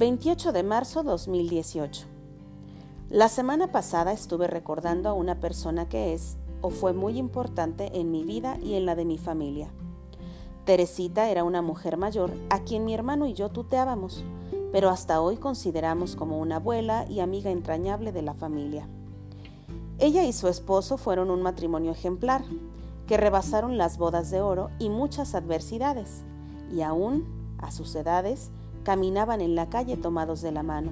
28 de marzo 2018. La semana pasada estuve recordando a una persona que es o fue muy importante en mi vida y en la de mi familia. Teresita era una mujer mayor a quien mi hermano y yo tuteábamos, pero hasta hoy consideramos como una abuela y amiga entrañable de la familia. Ella y su esposo fueron un matrimonio ejemplar, que rebasaron las bodas de oro y muchas adversidades, y aún, a sus edades, caminaban en la calle tomados de la mano.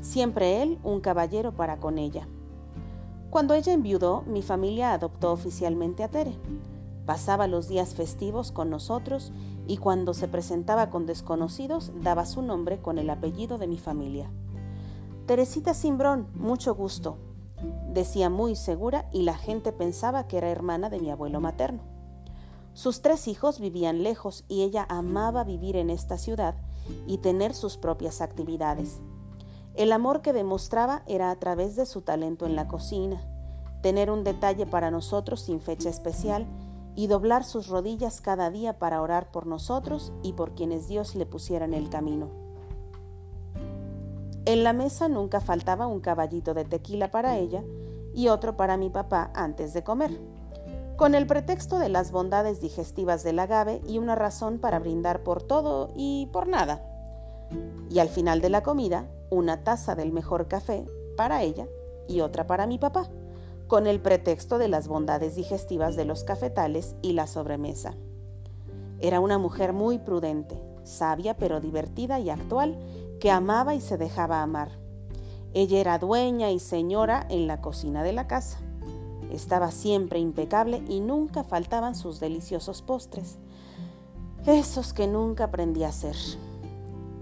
Siempre él un caballero para con ella. Cuando ella enviudó, mi familia adoptó oficialmente a Tere. Pasaba los días festivos con nosotros y cuando se presentaba con desconocidos daba su nombre con el apellido de mi familia. Teresita Simbrón, mucho gusto, decía muy segura y la gente pensaba que era hermana de mi abuelo materno. Sus tres hijos vivían lejos y ella amaba vivir en esta ciudad y tener sus propias actividades. El amor que demostraba era a través de su talento en la cocina, tener un detalle para nosotros sin fecha especial y doblar sus rodillas cada día para orar por nosotros y por quienes Dios le pusiera en el camino. En la mesa nunca faltaba un caballito de tequila para ella y otro para mi papá antes de comer, con el pretexto de las bondades digestivas del agave y una razón para brindar por todo y por nada. Y al final de la comida, una taza del mejor café para ella y otra para mi papá, con el pretexto de las bondades digestivas de los cafetales y la sobremesa. Era una mujer muy prudente, sabia pero divertida y actual, que amaba y se dejaba amar. Ella era dueña y señora en la cocina de la casa. Estaba siempre impecable y nunca faltaban sus deliciosos postres, esos que nunca aprendí a hacer.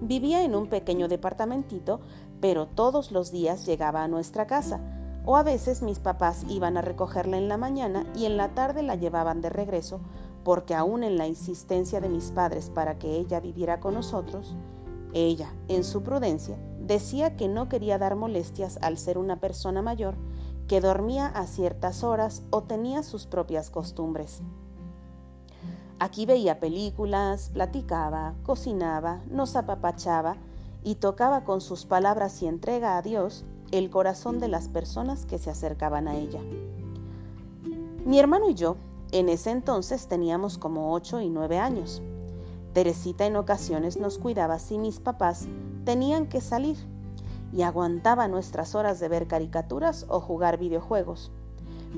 Vivía en un pequeño departamentito, pero todos los días llegaba a nuestra casa, o a veces mis papás iban a recogerla en la mañana y en la tarde la llevaban de regreso, porque aún en la insistencia de mis padres para que ella viviera con nosotros, ella, en su prudencia, decía que no quería dar molestias al ser una persona mayor que dormía a ciertas horas o tenía sus propias costumbres. Aquí veía películas, platicaba, cocinaba, nos apapachaba y tocaba con sus palabras y entrega a Dios el corazón de las personas que se acercaban a ella. Mi hermano y yo en ese entonces teníamos como ocho y nueve años. Teresita en ocasiones nos cuidaba si mis papás tenían que salir y aguantaba nuestras horas de ver caricaturas o jugar videojuegos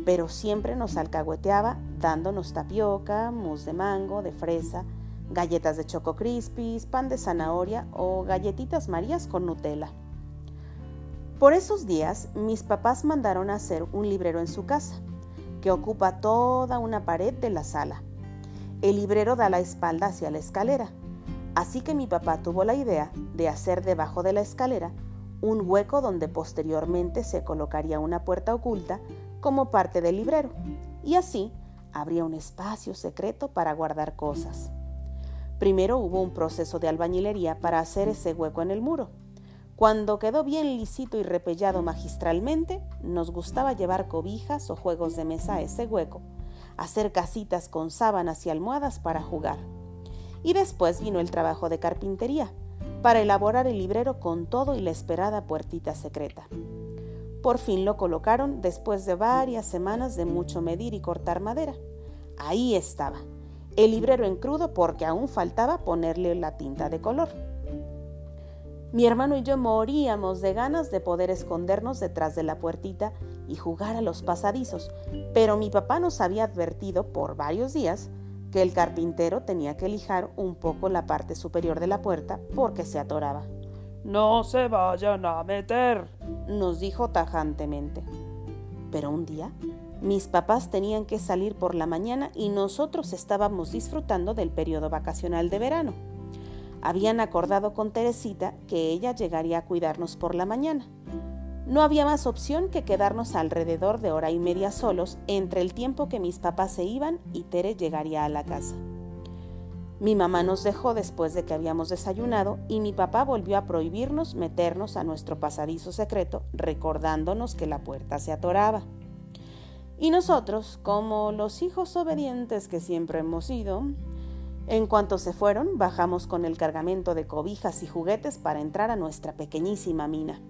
pero siempre nos alcahueteaba dándonos tapioca, mousse de mango, de fresa, galletas de choco crispies, pan de zanahoria o galletitas marías con Nutella. Por esos días, mis papás mandaron a hacer un librero en su casa, que ocupa toda una pared de la sala. El librero da la espalda hacia la escalera, así que mi papá tuvo la idea de hacer debajo de la escalera un hueco donde posteriormente se colocaría una puerta oculta como parte del librero, y así habría un espacio secreto para guardar cosas. Primero hubo un proceso de albañilería para hacer ese hueco en el muro. Cuando quedó bien lisito y repellado magistralmente, nos gustaba llevar cobijas o juegos de mesa a ese hueco, hacer casitas con sábanas y almohadas para jugar. Y después vino el trabajo de carpintería, para elaborar el librero con todo y la esperada puertita secreta. Por fin lo colocaron después de varias semanas de mucho medir y cortar madera. Ahí estaba, el librero en crudo porque aún faltaba ponerle la tinta de color. Mi hermano y yo moríamos de ganas de poder escondernos detrás de la puertita y jugar a los pasadizos, pero mi papá nos había advertido por varios días que el carpintero tenía que lijar un poco la parte superior de la puerta porque se atoraba. No se vayan a meter, nos dijo tajantemente. Pero un día, mis papás tenían que salir por la mañana y nosotros estábamos disfrutando del periodo vacacional de verano. Habían acordado con Teresita que ella llegaría a cuidarnos por la mañana. No había más opción que quedarnos alrededor de hora y media solos entre el tiempo que mis papás se iban y Tere llegaría a la casa. Mi mamá nos dejó después de que habíamos desayunado y mi papá volvió a prohibirnos meternos a nuestro pasadizo secreto, recordándonos que la puerta se atoraba. Y nosotros, como los hijos obedientes que siempre hemos sido, En cuanto se fueron, bajamos con el cargamento de cobijas y juguetes para entrar a nuestra pequeñísima mina.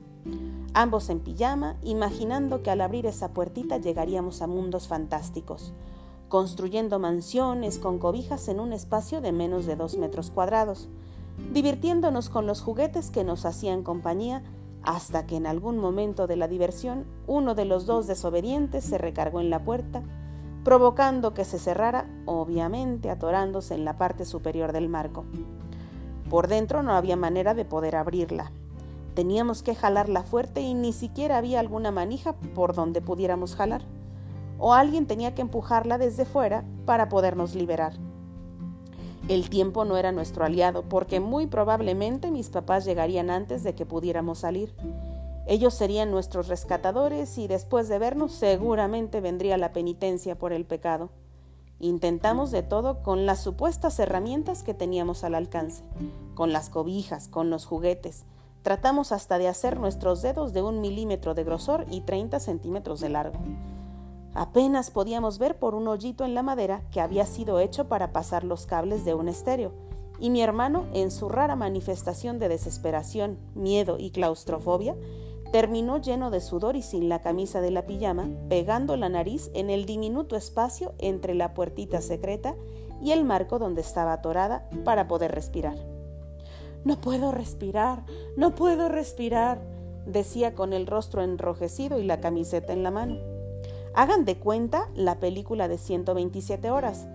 Ambos en pijama, imaginando que al abrir esa puertita llegaríamos a mundos fantásticos, construyendo mansiones con cobijas en un espacio de menos de dos metros cuadrados, divirtiéndonos con los juguetes que nos hacían compañía hasta que en algún momento de la diversión uno de los dos desobedientes se recargó en la puerta, provocando que se cerrara, obviamente atorándose en la parte superior del marco. Por dentro no había manera de poder abrirla. Teníamos que jalarla fuerte y ni siquiera había alguna manija por donde pudiéramos jalar. O alguien tenía que empujarla desde fuera para podernos liberar. El tiempo no era nuestro aliado porque muy probablemente mis papás llegarían antes de que pudiéramos salir. Ellos serían nuestros rescatadores y después de vernos seguramente vendría la penitencia por el pecado. Intentamos de todo con las supuestas herramientas que teníamos al alcance, con las cobijas, con los juguetes. Tratamos hasta de hacer nuestros dedos de un milímetro de grosor y 30 centímetros de largo. Apenas podíamos ver por un hoyito en la madera que había sido hecho para pasar los cables de un estéreo, y mi hermano, en su rara manifestación de desesperación, miedo y claustrofobia, terminó lleno de sudor y sin la camisa de la pijama, pegando la nariz en el diminuto espacio entre la puertita secreta y el marco donde estaba atorada para poder respirar. No puedo respirar, no puedo respirar, decía con el rostro enrojecido y la camiseta en la mano. Hagan de cuenta la película de 127 horas,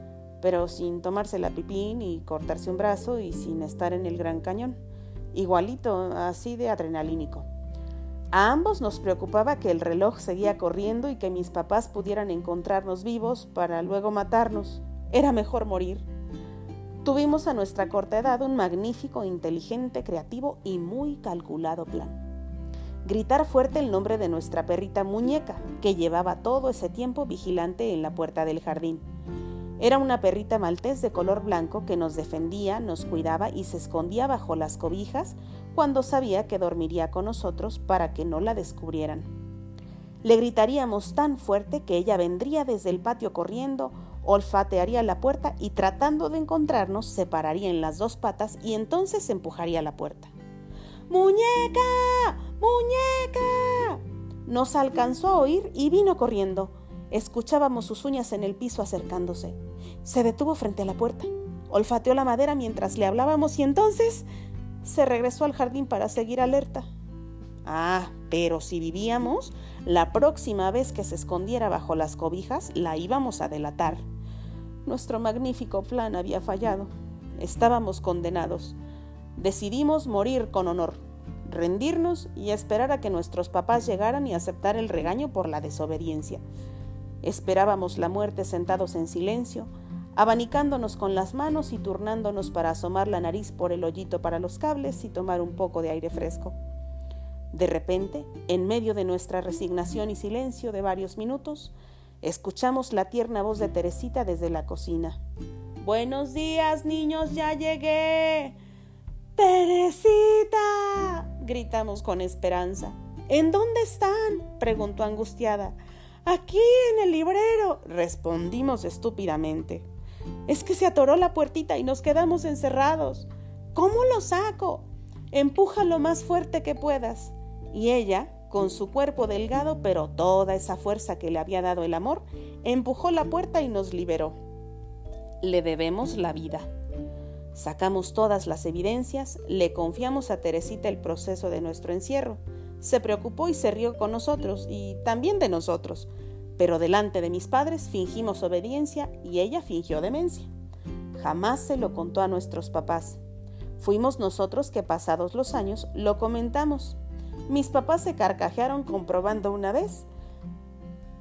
pero sin tomarse la pipín y cortarse un brazo y sin estar en el Gran Cañón. Igualito, así de adrenalínico. A ambos nos preocupaba que el reloj seguía corriendo y que mis papás pudieran encontrarnos vivos para luego matarnos. Era mejor morir. Tuvimos a nuestra corta edad un magnífico, inteligente, creativo y muy calculado plan gritar fuerte el nombre de nuestra perrita muñeca, que llevaba todo ese tiempo vigilante en la puerta del jardín. Era una perrita maltés de color blanco que nos defendía, nos cuidaba y se escondía bajo las cobijas cuando sabía que dormiría con nosotros para que no la descubrieran. Le gritaríamos tan fuerte que ella vendría desde el patio corriendo, olfatearía la puerta y tratando de encontrarnos se pararía en las dos patas y entonces empujaría la puerta. ¡Muñeca! ¡Muñeca! Nos alcanzó a oír y vino corriendo. Escuchábamos sus uñas en el piso acercándose. Se detuvo frente a la puerta. Olfateó la madera mientras le hablábamos y entonces se regresó al jardín para seguir alerta. Ah, pero si vivíamos, la próxima vez que se escondiera bajo las cobijas la íbamos a delatar. Nuestro magnífico plan había fallado. Estábamos condenados. Decidimos morir con honor, rendirnos y esperar a que nuestros papás llegaran y aceptar el regaño por la desobediencia. Esperábamos la muerte sentados en silencio, abanicándonos con las manos y turnándonos para asomar la nariz por el hoyito para los cables y tomar un poco de aire fresco. De repente, en medio de nuestra resignación y silencio de varios minutos, escuchamos la tierna voz de Teresita desde la cocina. Buenos días, niños, ya llegué. Teresita, gritamos con esperanza. ¿En dónde están? preguntó angustiada. Aquí en el librero, respondimos estúpidamente. Es que se atoró la puertita y nos quedamos encerrados. ¿Cómo lo saco? Empuja lo más fuerte que puedas. Y ella, con su cuerpo delgado, pero toda esa fuerza que le había dado el amor, empujó la puerta y nos liberó. Le debemos la vida. Sacamos todas las evidencias, le confiamos a Teresita el proceso de nuestro encierro. Se preocupó y se rió con nosotros y también de nosotros, pero delante de mis padres fingimos obediencia y ella fingió demencia. Jamás se lo contó a nuestros papás. Fuimos nosotros que pasados los años lo comentamos. Mis papás se carcajearon comprobando una vez,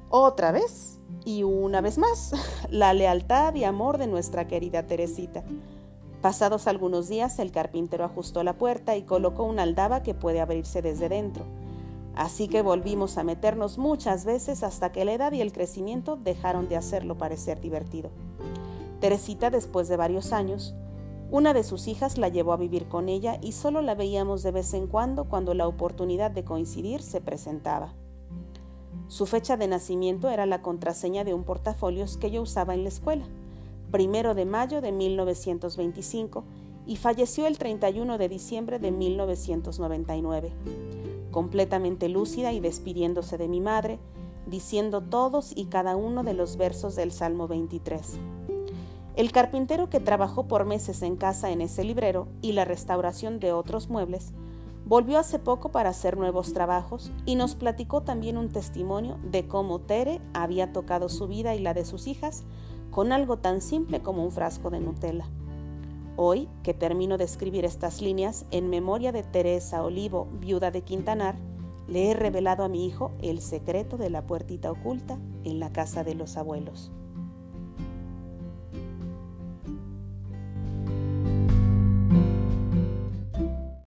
otra vez y una vez más la lealtad y amor de nuestra querida Teresita. Pasados algunos días, el carpintero ajustó la puerta y colocó una aldaba que puede abrirse desde dentro. Así que volvimos a meternos muchas veces hasta que la edad y el crecimiento dejaron de hacerlo parecer divertido. Teresita, después de varios años, una de sus hijas la llevó a vivir con ella y solo la veíamos de vez en cuando cuando la oportunidad de coincidir se presentaba. Su fecha de nacimiento era la contraseña de un portafolios que yo usaba en la escuela primero de mayo de 1925, y falleció el 31 de diciembre de 1999, completamente lúcida y despidiéndose de mi madre, diciendo todos y cada uno de los versos del Salmo 23. El carpintero que trabajó por meses en casa en ese librero y la restauración de otros muebles, volvió hace poco para hacer nuevos trabajos y nos platicó también un testimonio de cómo Tere había tocado su vida y la de sus hijas con algo tan simple como un frasco de Nutella. Hoy, que termino de escribir estas líneas en memoria de Teresa Olivo, viuda de Quintanar, le he revelado a mi hijo el secreto de la puertita oculta en la casa de los abuelos.